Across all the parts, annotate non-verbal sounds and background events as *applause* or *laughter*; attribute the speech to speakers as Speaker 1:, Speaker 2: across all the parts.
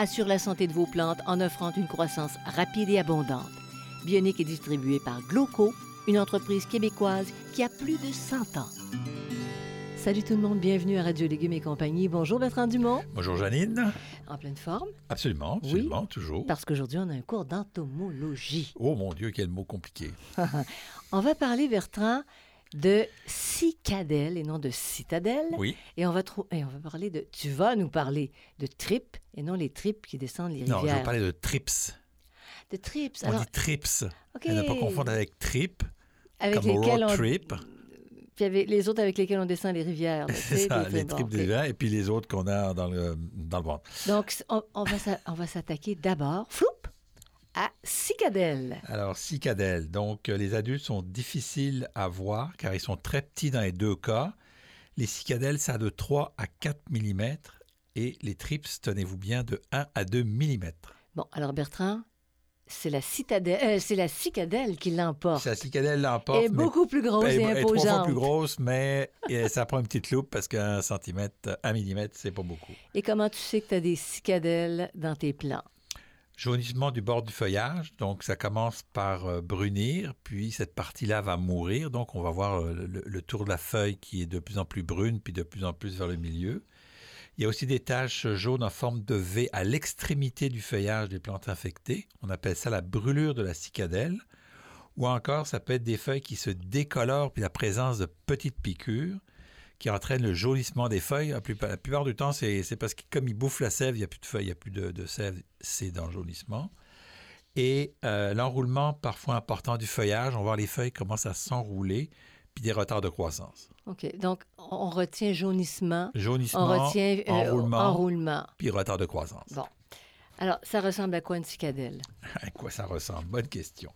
Speaker 1: assure la santé de vos plantes en offrant une croissance rapide et abondante. Bionique est distribuée par Gloco, une entreprise québécoise qui a plus de 100 ans. Salut tout le monde, bienvenue à Radio Légumes et compagnie. Bonjour Bertrand Dumont,
Speaker 2: Bonjour Janine.
Speaker 1: en pleine forme,
Speaker 2: Absolument,
Speaker 1: Oui.
Speaker 2: absolument, toujours.
Speaker 1: parce qu'aujourd'hui on a un cours d'entomologie.
Speaker 2: Oh mon Dieu, quel mot compliqué. *laughs*
Speaker 1: On va parler, Bertrand, de cicadelle et non de citadelle.
Speaker 2: Oui.
Speaker 1: Et on va, et on va parler de. Tu vas nous parler de tripes et non les tripes qui descendent les
Speaker 2: Non, je
Speaker 1: rivières.
Speaker 2: veux parler de trips.
Speaker 1: De trips.
Speaker 2: On
Speaker 1: Alors,
Speaker 2: dit trips.
Speaker 1: OK.
Speaker 2: À ne pas confondre avec trip,
Speaker 1: avec
Speaker 2: comme
Speaker 1: lesquels
Speaker 2: road
Speaker 1: on.
Speaker 2: trip.
Speaker 1: Puis avec les autres avec lesquels on descend les rivières. *laughs*
Speaker 2: C'est ça, les
Speaker 1: tripes,
Speaker 2: des vents et puis les autres qu'on a dans le, dans le ventre.
Speaker 1: Donc, on, on on va s'attaquer d'abord, floup, à cicadelle.
Speaker 2: Alors, cicadelle. Donc, euh, les adultes sont difficiles à voir car ils sont très petits dans les deux cas. Les cicadelles, ça a de 3 à 4 mm et les trips, tenez-vous bien, de 1 à 2 mm.
Speaker 1: Bon, alors Bertrand, c'est la citadelle, euh, c'est la cicadelle qui l'emporte.
Speaker 2: La cicadelle l'emporte.
Speaker 1: Elle est
Speaker 2: mais
Speaker 1: beaucoup plus grosse et
Speaker 2: est- elle est trois fois
Speaker 1: imposante.
Speaker 2: plus grosse, mais *laughs* ça prend une petite loupe parce qu'un centimètre, un millimètre, c'est pas beaucoup.
Speaker 1: Et comment tu sais que tu as des cicadelles dans tes plants?
Speaker 2: Jaunissement du bord du feuillage, donc ça commence par euh, brunir, puis cette partie-là va mourir, donc on va voir euh, le, le tour de la feuille qui est de plus en plus brune, puis de plus en plus vers le milieu. Il y a aussi des taches jaunes en forme de V à l'extrémité du feuillage des plantes infectées. On appelle ça la brûlure de la cicadelle. Ou encore, ça peut être des feuilles qui se décolorent, puis la présence de petites piqûres qui entraînent le jaunissement des feuilles. La plupart, la plupart du temps, c'est parce que comme ils bouffent la sève, il n'y a plus de feuilles, il n'y a plus de, de sève, c'est dans le jaunissement. Et euh, l'enroulement parfois important du feuillage, on va voir les feuilles commencent à s'enrouler, puis des retards de croissance.
Speaker 1: OK. Donc, on retient jaunissement,
Speaker 2: Jaunissement,
Speaker 1: on retient euh,
Speaker 2: enroulement,
Speaker 1: enroulement.
Speaker 2: puis retard de croissance.
Speaker 1: Bon. Alors, ça ressemble à quoi une cicadelle? *laughs*
Speaker 2: À quoi ça ressemble? Bonne question.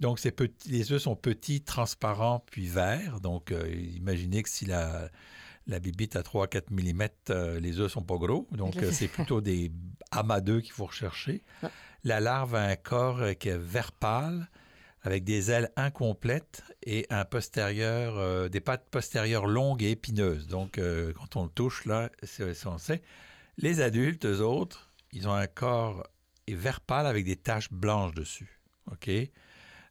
Speaker 2: Donc, petit- les œufs sont petits, transparents, puis verts. Donc, euh, imaginez que si la, la bibite a 3-4 mm, euh, les œufs sont pas gros. Donc, euh,
Speaker 1: c'est-
Speaker 2: plutôt des amas d'œufs qu'il faut rechercher.
Speaker 1: Ah.
Speaker 2: La larve a un corps qui est vert pâle, avec des ailes incomplètes et un postérieur, euh, des pattes postérieures longues et épineuses. Donc, euh, quand on le touche, là, c'est c'est- on sait. Les adultes, eux autres, ils ont un corps vert pâle avec des taches blanches dessus. OK?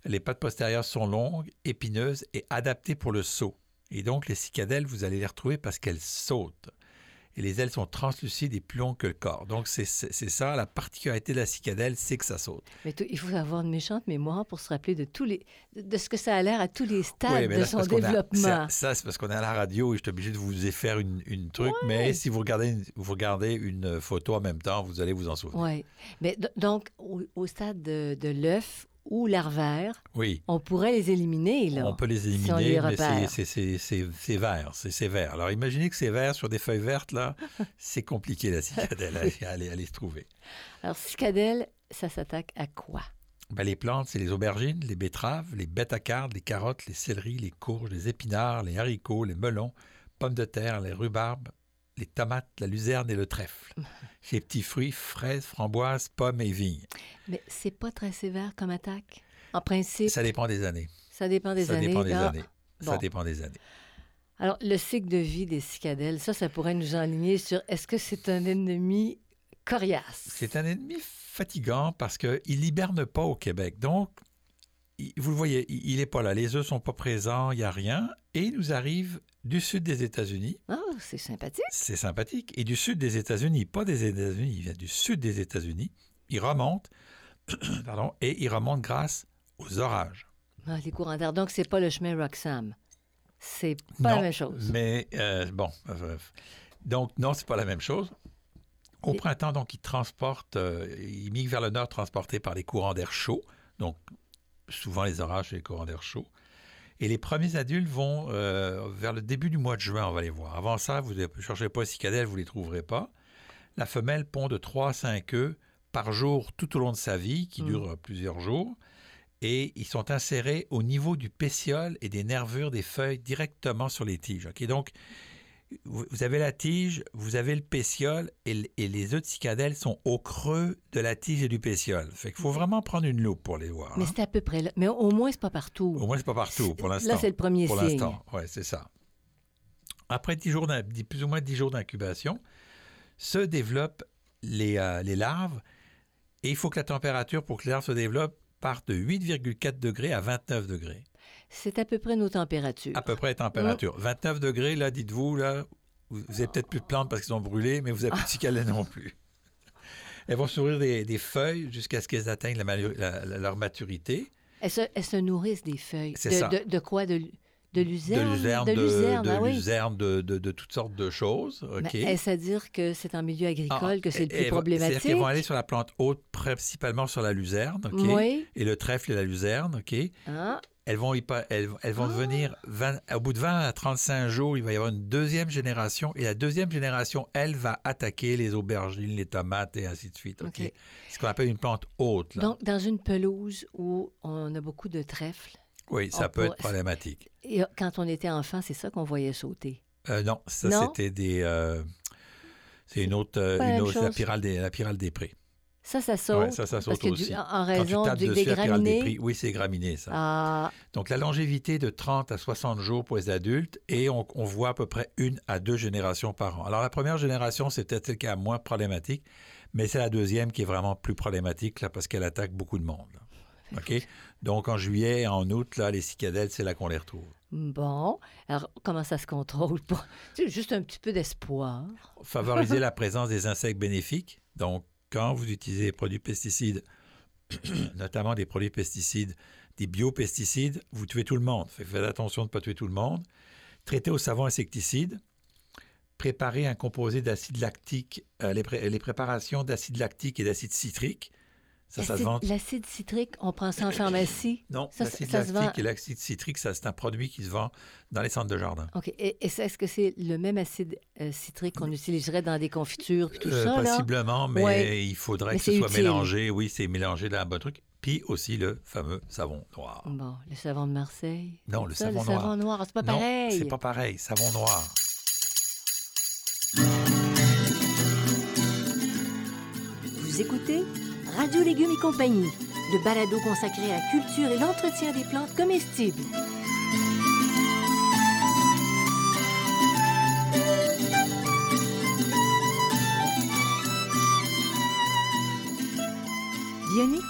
Speaker 2: Les pattes postérieures sont longues, épineuses et adaptées pour le saut. Et donc, les cicadelles, vous allez les retrouver parce qu'elles sautent. Et les ailes sont translucides et plus longues que le corps. Donc, c'est ça, la particularité de la cicadelle, c'est que ça saute.
Speaker 1: Mais il faut avoir une méchante mémoire pour se rappeler de tous les de, ce que ça a l'air à tous les stades
Speaker 2: Oui, mais
Speaker 1: de
Speaker 2: là,
Speaker 1: son
Speaker 2: a-
Speaker 1: développement.
Speaker 2: ça, c'est parce qu'on est à la radio et je suis obligé de vous faire une, une truc. Mais si vous regardez, une, vous regardez une photo en même temps, vous allez vous en souvenir.
Speaker 1: Oui. Mais donc, au, au stade de, de l'œuf ou larvaire,
Speaker 2: Oui.
Speaker 1: on pourrait les éliminer, là.
Speaker 2: On peut les
Speaker 1: si on
Speaker 2: éliminer,
Speaker 1: les
Speaker 2: mais c'est- vert, c'est vert. Alors imaginez que c'est vert sur des feuilles vertes, là, *laughs* c'est compliqué la cicadelle à, à aller- à se trouver.
Speaker 1: Alors, cicadelle, ça s'attaque à quoi?
Speaker 2: Ben, les plantes, c'est les aubergines, les betteraves, les bêtes à cardes, les carottes, les céleris, les courges, les épinards, les haricots, les melons, pommes de terre, les rhubarbes, les tomates, la luzerne et le trèfle. *laughs* Ces petits fruits, fraises, framboises, pommes et vignes.
Speaker 1: Mais c'est pas très sévère comme attaque? En principe, ça,
Speaker 2: Ça dépend des années.
Speaker 1: dépend des
Speaker 2: ça
Speaker 1: années.
Speaker 2: dépend des
Speaker 1: Ah,
Speaker 2: années. Ça dépend des années.
Speaker 1: Alors, le cycle de vie des cicadelles, ça, ça pourrait nous enligner sur est-ce que c'est un ennemi coriace?
Speaker 2: C'est un ennemi fatigant parce qu'il hiberne pas au Québec. Donc, vous le voyez, il il est pas là. Les œufs sont pas présents, il y a rien. Et il nous arrive du sud des États-Unis.
Speaker 1: Ah, c'est sympathique.
Speaker 2: C'est sympathique. Et du sud des États-Unis, pas des États-Unis, il vient du sud des États-Unis. Il remonte, *clears throat* pardon, et il remonte grâce aux orages.
Speaker 1: Ah, les courants d'air. Donc, c'est pas le chemin Roxham. C'est pas
Speaker 2: Non,
Speaker 1: la même chose.
Speaker 2: Mais euh, bon, euh, donc non, c'est pas la même chose. Au
Speaker 1: Et-
Speaker 2: printemps, donc, il transporte, euh, il migre vers le nord, transporté par les courants d'air chaud. Donc, souvent les orages et les courants d'air chaud. Et les premiers adultes vont euh, vers le début du mois de juin, on va les voir. Avant ça, vous ne cherchez pas cicadelles, vous ne les trouverez pas. La femelle pond de 3 à 5 œufs par jour tout au long de sa vie, qui
Speaker 1: Mm.
Speaker 2: dure euh, plusieurs jours. Et ils sont insérés au niveau du pétiole et des nervures des feuilles directement sur les tiges. OK? Donc, vous avez la tige, vous avez le pétiole et, les œufs de cicadelle sont au creux de la tige et du pétiole. Fait qu'il faut vraiment prendre une loupe pour les voir.
Speaker 1: Mais
Speaker 2: hein.
Speaker 1: c'est à peu près là. Mais au moins, c'est pas partout.
Speaker 2: Au moins, c'est pas partout pour l'instant.
Speaker 1: Là, c'est le premier
Speaker 2: Pour
Speaker 1: signe.
Speaker 2: l'instant, oui, c'est ça. Après 10 jours plus ou moins 10 jours d'incubation, se développent les, euh, les larves et il faut que la température pour que les larves se développent parte de 8,4 degrés à 29 degrés.
Speaker 1: C'est à peu près nos températures.
Speaker 2: À peu près la température. 29 degrés, là, dites-vous, là, vous vous avez peut-être plus de plantes parce qu'ils sont brûlés, mais vous n'avez plus *laughs* de cicalais non plus. Elles vont s'ouvrir des, des feuilles jusqu'à ce qu'elles atteignent la matu- la- la- leur maturité.
Speaker 1: Elles, se, elles se nourrissent des feuilles.
Speaker 2: C'est
Speaker 1: de,
Speaker 2: ça.
Speaker 1: De, de quoi? De, de luzerne?
Speaker 2: de luzerne,
Speaker 1: De
Speaker 2: de,
Speaker 1: luzerne,
Speaker 2: de
Speaker 1: ah oui.
Speaker 2: luzerne, de, toutes sortes de choses.
Speaker 1: Mais
Speaker 2: OK?
Speaker 1: Est-ce à dire que c'est en milieu agricole
Speaker 2: Ah,
Speaker 1: que c'est le plus
Speaker 2: C'est-à-dire
Speaker 1: problématique?
Speaker 2: qu'elles vont aller sur la plante haute, principalement sur la luzerne?
Speaker 1: Oui.
Speaker 2: Et le trèfle et la luzerne, OK?
Speaker 1: Ah,
Speaker 2: Elles vont, y elles, elles vont
Speaker 1: Ah.
Speaker 2: devenir, 20 au bout de 20 à 35 jours, il va y avoir une deuxième génération. Et la deuxième génération, elle, va attaquer les aubergines, les tomates et ainsi de suite. OK?
Speaker 1: OK.
Speaker 2: Ce qu'on appelle une plante haute. là.
Speaker 1: donc, dans une pelouse où on a beaucoup de trèfles,
Speaker 2: oui, ça peut être problématique.
Speaker 1: et euh, quand on était enfant, c'est ça qu'on voyait sauter?
Speaker 2: Euh, non, ça, c'était des... euh, c'est une autre, une autre la, pyrale des, la pyrale des prés.
Speaker 1: Ça, ça saute.
Speaker 2: Ouais, ça, ça saute
Speaker 1: parce que du-
Speaker 2: aussi.
Speaker 1: en- en
Speaker 2: Quand tu
Speaker 1: raison
Speaker 2: dessus,
Speaker 1: des
Speaker 2: pyrale des
Speaker 1: graminées.
Speaker 2: prés, oui, c'est graminé, ça.
Speaker 1: Ah,
Speaker 2: Donc, la longévité de 30 à 60 jours pour les adultes et on, on voit à peu près une à deux générations par an. Alors, la première génération, c'est peut-être le cas moins problématique, mais c'est la deuxième qui est vraiment plus problématique là, parce qu'elle attaque beaucoup de monde. là. OK? Donc, en juillet et en août, là, les cicadelles, c'est là qu'on les retrouve.
Speaker 1: bon. Alors, comment ça se contrôle? *laughs* Pour... Juste un petit peu d'espoir.
Speaker 2: Favoriser la présence des insectes bénéfiques. Donc, quand vous utilisez des produits pesticides, *clears throat* notamment des produits pesticides, des biopesticides, vous tuez tout le monde. Faites attention de ne pas tuer tout le monde. Traiter au savon insecticide. Préparer un composé d'acide lactique, euh, les préparations d'acide lactique et d'acide citrique. Ça, ça se
Speaker 1: L'acide-
Speaker 2: vend.
Speaker 1: L'acide citrique, on prend ça en pharmacie? *clears throat*
Speaker 2: Non,
Speaker 1: ça,
Speaker 2: l'acide
Speaker 1: vend-
Speaker 2: lactique et l'acide citrique, ça, c'est un produit qui se vend dans les centres de jardin.
Speaker 1: OK. Et, est-ce que c'est le même acide euh, citrique qu'on utiliserait dans des confitures et tout
Speaker 2: Euh,
Speaker 1: ça, là?
Speaker 2: Possiblement, mais
Speaker 1: Ouais.
Speaker 2: il faudrait
Speaker 1: Mais
Speaker 2: que ce soit
Speaker 1: utile.
Speaker 2: mélangé. Oui, c'est mélangé dans un bon truc. Puis aussi le fameux savon noir.
Speaker 1: Bon, le savon de Marseille.
Speaker 2: Non, le
Speaker 1: ça,
Speaker 2: savon
Speaker 1: le
Speaker 2: noir.
Speaker 1: savon noir, c'est pas
Speaker 2: non,
Speaker 1: pareil.
Speaker 2: c'est pas pareil. Savon noir.
Speaker 1: Vous écoutez Radio Légumes et compagnie, le balado consacré à la culture et l'entretien des plantes comestibles. Bionic,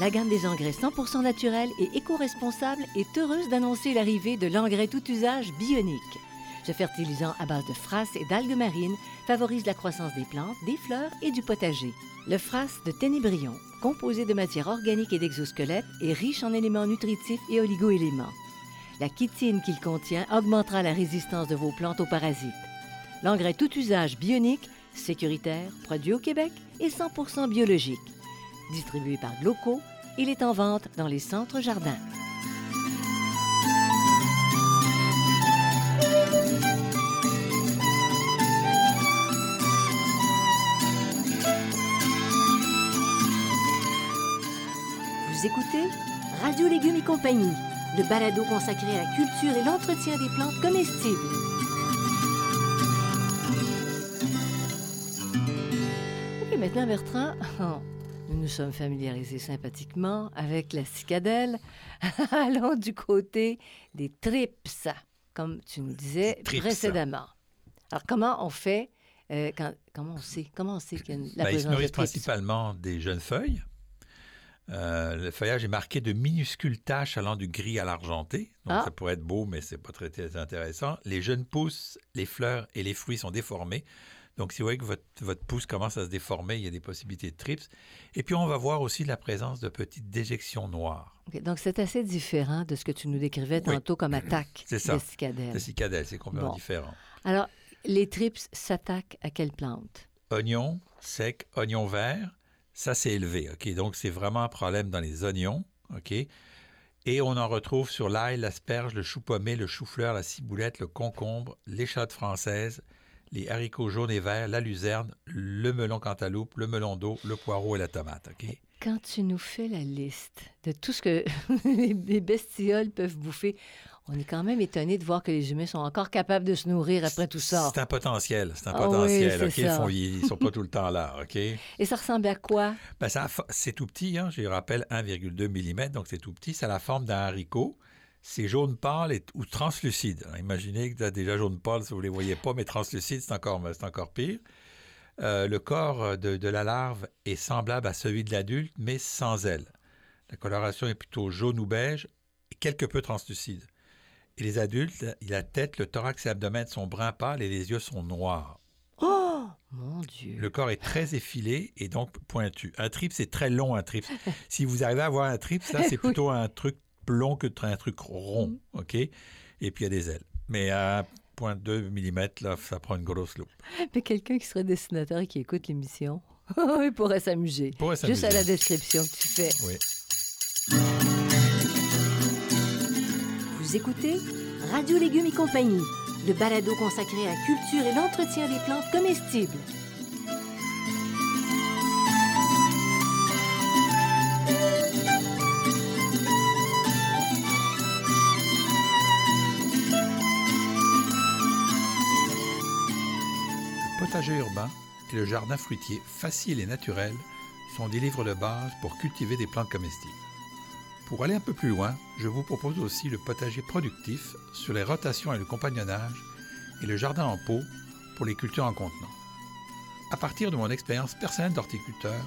Speaker 1: la gamme des engrais 100% naturels et éco-responsables est heureuse d'annoncer l'arrivée de l'engrais tout usage Bionic. Ce fertilisant à base de frasse et d'algues marines favorise la croissance des plantes, des fleurs et du potager. Le frasse de Ténébrion, composé de matières organiques et d'exosquelettes, est riche en éléments nutritifs et oligoéléments. La chitine qu'il contient augmentera la résistance de vos plantes aux parasites. L'engrais tout usage bionique, sécuritaire, produit au Québec et 100% biologique. Distribué par Gloco, il est en vente dans les centres jardins. Vous écoutez Radio Légumes et compagnie, le balado consacré à la culture et l'entretien des plantes comestibles. Ok, maintenant Bertrand, *laughs* nous nous sommes familiarisés sympathiquement avec la cicadelle. *laughs* Allons du côté des trips, comme tu nous disais
Speaker 2: trips.
Speaker 1: précédemment. Alors comment on fait euh, quand, comment on sait comment on sait qu'il y a une- la
Speaker 2: Ben, ils se
Speaker 1: présence de
Speaker 2: nourrissent principalement des jeunes feuilles. Euh, le feuillage est marqué de minuscules taches allant du gris à l'argenté. Donc,
Speaker 1: Ah.
Speaker 2: ça pourrait être beau, mais c'est pas très, très intéressant. Les jeunes pousses, les fleurs et les fruits sont déformés. Donc, si vous voyez que votre, votre pousse commence à se déformer, il y a des possibilités de trips. Et puis, on va voir aussi la présence de petites déjections noires.
Speaker 1: Donc, c'est assez différent de ce que tu nous décrivais
Speaker 2: Oui.
Speaker 1: tantôt comme *clears throat* attaque
Speaker 2: C'est ça.
Speaker 1: de cicadelle.
Speaker 2: Le cicadelle, c'est complètement
Speaker 1: Bon.
Speaker 2: différent.
Speaker 1: Alors, les trips s'attaquent à quelle plante?
Speaker 2: Oignon sec, oignon vert, ça c'est élevé. OK? Donc c'est vraiment un problème dans les oignons. OK? Et on en retrouve sur l'ail, l'asperge, le chou pommé, le chou-fleur, la ciboulette, le concombre, l'échalote française, les haricots jaunes et verts, la luzerne, le melon cantaloupe, le melon d'eau, le poireau et la tomate. OK?
Speaker 1: Quand tu nous fais la liste de tout ce que les *laughs* les bestioles peuvent bouffer, on est quand même étonné de voir que les humains sont encore capables de se nourrir après tout ça.
Speaker 2: C'est un potentiel. C'est un
Speaker 1: Ah oui,
Speaker 2: potentiel.
Speaker 1: c'est
Speaker 2: OK? Ils
Speaker 1: ça.
Speaker 2: Ils ne sont pas *laughs* tout le temps là. OK?
Speaker 1: Et ça ressemble à quoi?
Speaker 2: Ben, c'est tout petit, hein, je rappelle 1,2 mm, donc c'est tout petit. Ça a la forme d'un haricot. C'est jaune pâle et, ou translucide. Alors, imaginez que déjà jaune pâle, si vous ne les voyez pas, mais translucide, c'est encore, c'est encore pire. Euh, le corps de, de la larve est semblable à celui de l'adulte, mais sans ailes. La coloration est plutôt jaune ou beige et quelque peu translucide. Et les adultes, la tête, le thorax et l'abdomen sont brun pâle et les yeux sont noirs.
Speaker 1: Oh, mon Dieu.
Speaker 2: Le corps est très effilé et donc pointu. Un trip, c'est très long, un trip. *laughs* si vous arrivez à avoir un trip, ça, c'est *laughs*
Speaker 1: Oui.
Speaker 2: plutôt un truc long que un truc rond,
Speaker 1: Mm.
Speaker 2: OK? Et puis, il y a des ailes. Mais à 1,2 mm, là, ça prend une grosse loupe. *laughs*
Speaker 1: Mais quelqu'un qui serait dessinateur et qui écoute l'émission, il pourrait s'amuser. Juste à la description que tu fais.
Speaker 2: Oui.
Speaker 1: Écoutez Radio Légumes et compagnie, le balado consacré à la culture et l'entretien des plantes comestibles.
Speaker 2: Le potager urbain et le jardin fruitier facile et naturel sont des livres de base pour cultiver des plantes comestibles. Pour aller un peu plus loin, je vous propose aussi le potager productif sur les rotations et le compagnonnage et le jardin en pot pour les cultures en contenant. À partir de mon expérience personnelle d'horticulteur,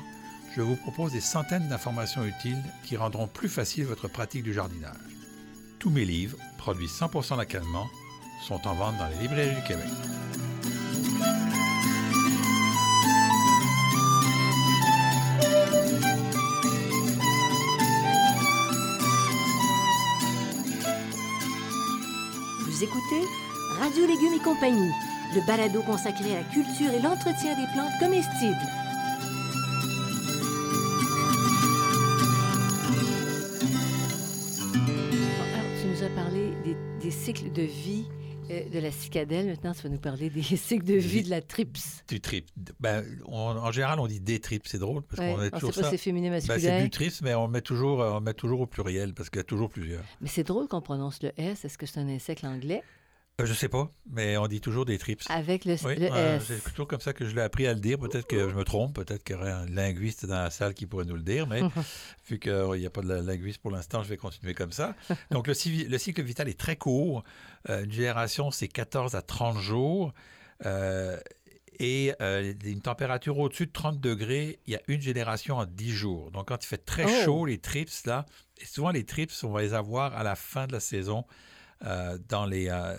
Speaker 2: je vous propose des centaines d'informations utiles qui rendront plus facile votre pratique du jardinage. Tous mes livres, produits 100% localement, sont en vente dans les librairies du Québec.
Speaker 1: Radio Légumes et compagnie, le balado consacré à la culture et l'entretien des plantes comestibles. Tu nous as parlé des cycles de vie euh, de la cicadelle. Maintenant, tu vas nous parler des *laughs* cycles de vie de la trips.
Speaker 2: Du trip. Ben, on- en général, on dit des trips, c'est drôle parce
Speaker 1: Ouais,
Speaker 2: qu'on met
Speaker 1: on
Speaker 2: toujours
Speaker 1: sait pas
Speaker 2: ça.
Speaker 1: si c'est féminin
Speaker 2: Ben,
Speaker 1: masculin.
Speaker 2: c'est du trips, mais on met toujours, euh, on met toujours au pluriel parce qu'il y a toujours plusieurs.
Speaker 1: Mais c'est drôle qu'on prononce le S. Est-ce que c'est un insecte anglais?
Speaker 2: Euh, je sais pas, mais on dit toujours des trips.
Speaker 1: Avec le,
Speaker 2: Oui,
Speaker 1: le
Speaker 2: euh,
Speaker 1: S.
Speaker 2: c'est plutôt comme ça que je l'ai appris à le dire. Peut-être que je me trompe, peut-être qu'il y aurait un linguiste dans la salle qui pourrait nous le dire, mais *laughs* vu qu'il n'y a pas de linguiste pour l'instant, je vais continuer comme ça. Donc, le, cycle vital est très court. Euh, une génération, c'est 14 à 30 jours. Euh, et euh, une température au-dessus de 30 degrés, il y a une génération en 10 jours. Donc, quand il fait très
Speaker 1: Oh!
Speaker 2: chaud, les trips, là, et souvent les trips, on va les avoir à la fin de la saison dans les, euh,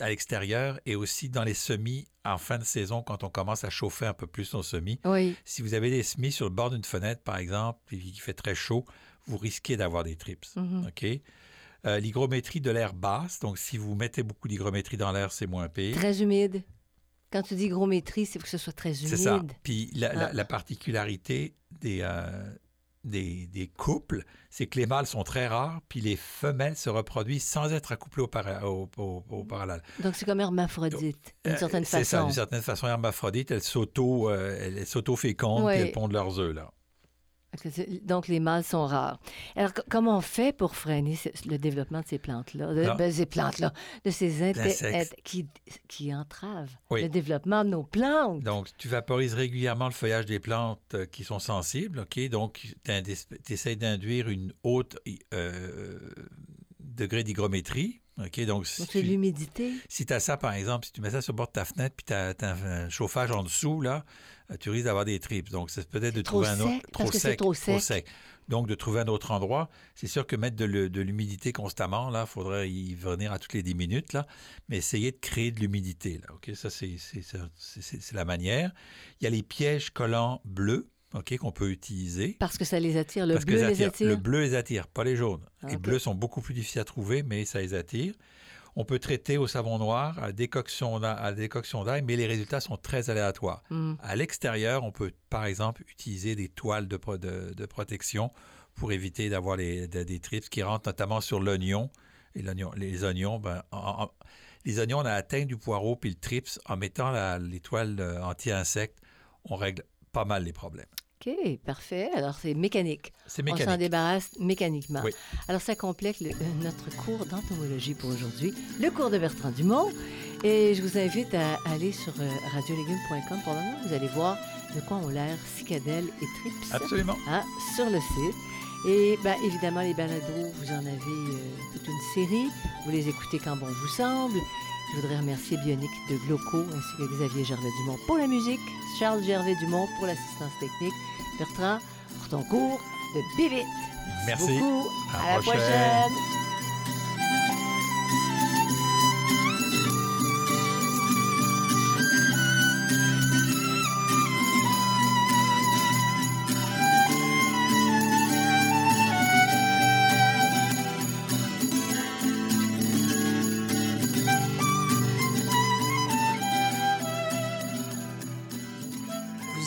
Speaker 2: à l'extérieur et aussi dans les semis en fin de saison quand on commence à chauffer un peu plus nos semis.
Speaker 1: Oui.
Speaker 2: Si vous avez des semis sur le bord d'une fenêtre, par exemple, et qu'il fait très chaud, vous risquez d'avoir des trips.
Speaker 1: Mhm.
Speaker 2: OK? Euh, l'hygrométrie de l'air basse, donc si vous mettez beaucoup d'hygrométrie dans l'air, c'est moins pire.
Speaker 1: Très humide. Quand tu dis hygrométrie, c'est que ce soit très humide.
Speaker 2: C'est ça. Puis la, la-
Speaker 1: Ah.
Speaker 2: la particularité des, euh, des, des couples, c'est que les mâles sont très rares, puis les femelles se reproduisent sans être accouplées au, para- au- au- au parallèle.
Speaker 1: Donc, c'est comme hermaphrodite, d'une
Speaker 2: Euh,
Speaker 1: certaine
Speaker 2: C'est ça,
Speaker 1: façon.
Speaker 2: d'une certaine façon, hermaphrodite, elles s'auto, euh, elles s'auto-fécondent,
Speaker 1: Ouais.
Speaker 2: elles pondent leurs œufs, là.
Speaker 1: Donc, les mâles sont rares. Alors, co- comment on fait pour freiner ce- le développement de ces plantes-là, de,
Speaker 2: Alors-
Speaker 1: ben, ces plantes-là, de ces int- qui, qui entravent
Speaker 2: Oui.
Speaker 1: le développement de nos plantes?
Speaker 2: Donc, tu vaporises régulièrement le feuillage des plantes euh, qui sont sensibles, OK? Donc, tu essaies d'induire une haute euh, degré d'hygrométrie, OK, donc si
Speaker 1: c'est l'humidité?
Speaker 2: Si tu as ça, par exemple, si tu mets ça sur le bord de ta fenêtre puis tu as, un chauffage en dessous, là, tu risques d'avoir des tripes. Donc, c'est peut-être de
Speaker 1: trop
Speaker 2: trouver un autre.
Speaker 1: sec, parce que c'est trop sec.
Speaker 2: Donc, de trouver un autre endroit. C'est sûr que mettre de, l'humidité constamment, là, il faudrait y venir à toutes les 10 minutes, là. Mais essayer de créer de l'humidité, là. OK, ça, c'est, la manière. Il y a les pièges collants bleus, OK, qu'on peut utiliser.
Speaker 1: Parce que ça les attire. Le
Speaker 2: Parce
Speaker 1: bleu
Speaker 2: les
Speaker 1: les
Speaker 2: attire. Le bleu les attire, pas les jaunes.
Speaker 1: Ah,
Speaker 2: les
Speaker 1: ok.
Speaker 2: bleus sont beaucoup plus difficiles à trouver, mais ça les attire. On peut traiter au savon noir, à décoction d'ail, mais les résultats sont très aléatoires.
Speaker 1: Hmm.
Speaker 2: À l'extérieur, on peut par exemple utiliser des toiles de, pro- de- de protection pour éviter d'avoir des trips qui rentrent notamment sur l'oignon. Et les oignons, ben, en- en- les oignons, on a atteint du poireau puis le trips en mettant toiles euh, anti-insectes, on règle pas mal les problèmes.
Speaker 1: OK, parfait. Alors, c'est mécanique.
Speaker 2: C'est
Speaker 1: On s'en
Speaker 2: mécanique.
Speaker 1: débarrasse mécaniquement.
Speaker 2: Oui.
Speaker 1: Alors, ça complète le- euh, notre cours d'entomologie pour aujourd'hui, le cours de Bertrand Dumont. Et je vous invite à aller sur euh, radiolégumes.com. Pour le moment, vous allez voir de quoi ont l'air cicadelles et trips
Speaker 2: Absolument.
Speaker 1: hein, sur le site. Et ben, évidemment, les balados, vous en avez euh, toute une série. Vous les écoutez quand bon vous semble. Je voudrais remercier Bionic de Gloco ainsi que Xavier Gervais-Dumont pour la musique, Charles Gervais-Dumont pour l'assistance technique, Bertrand pour ton cours de Bivit.
Speaker 2: Merci.
Speaker 1: beaucoup.
Speaker 2: À
Speaker 1: À,
Speaker 2: la
Speaker 1: la
Speaker 2: prochaine.
Speaker 1: prochaine.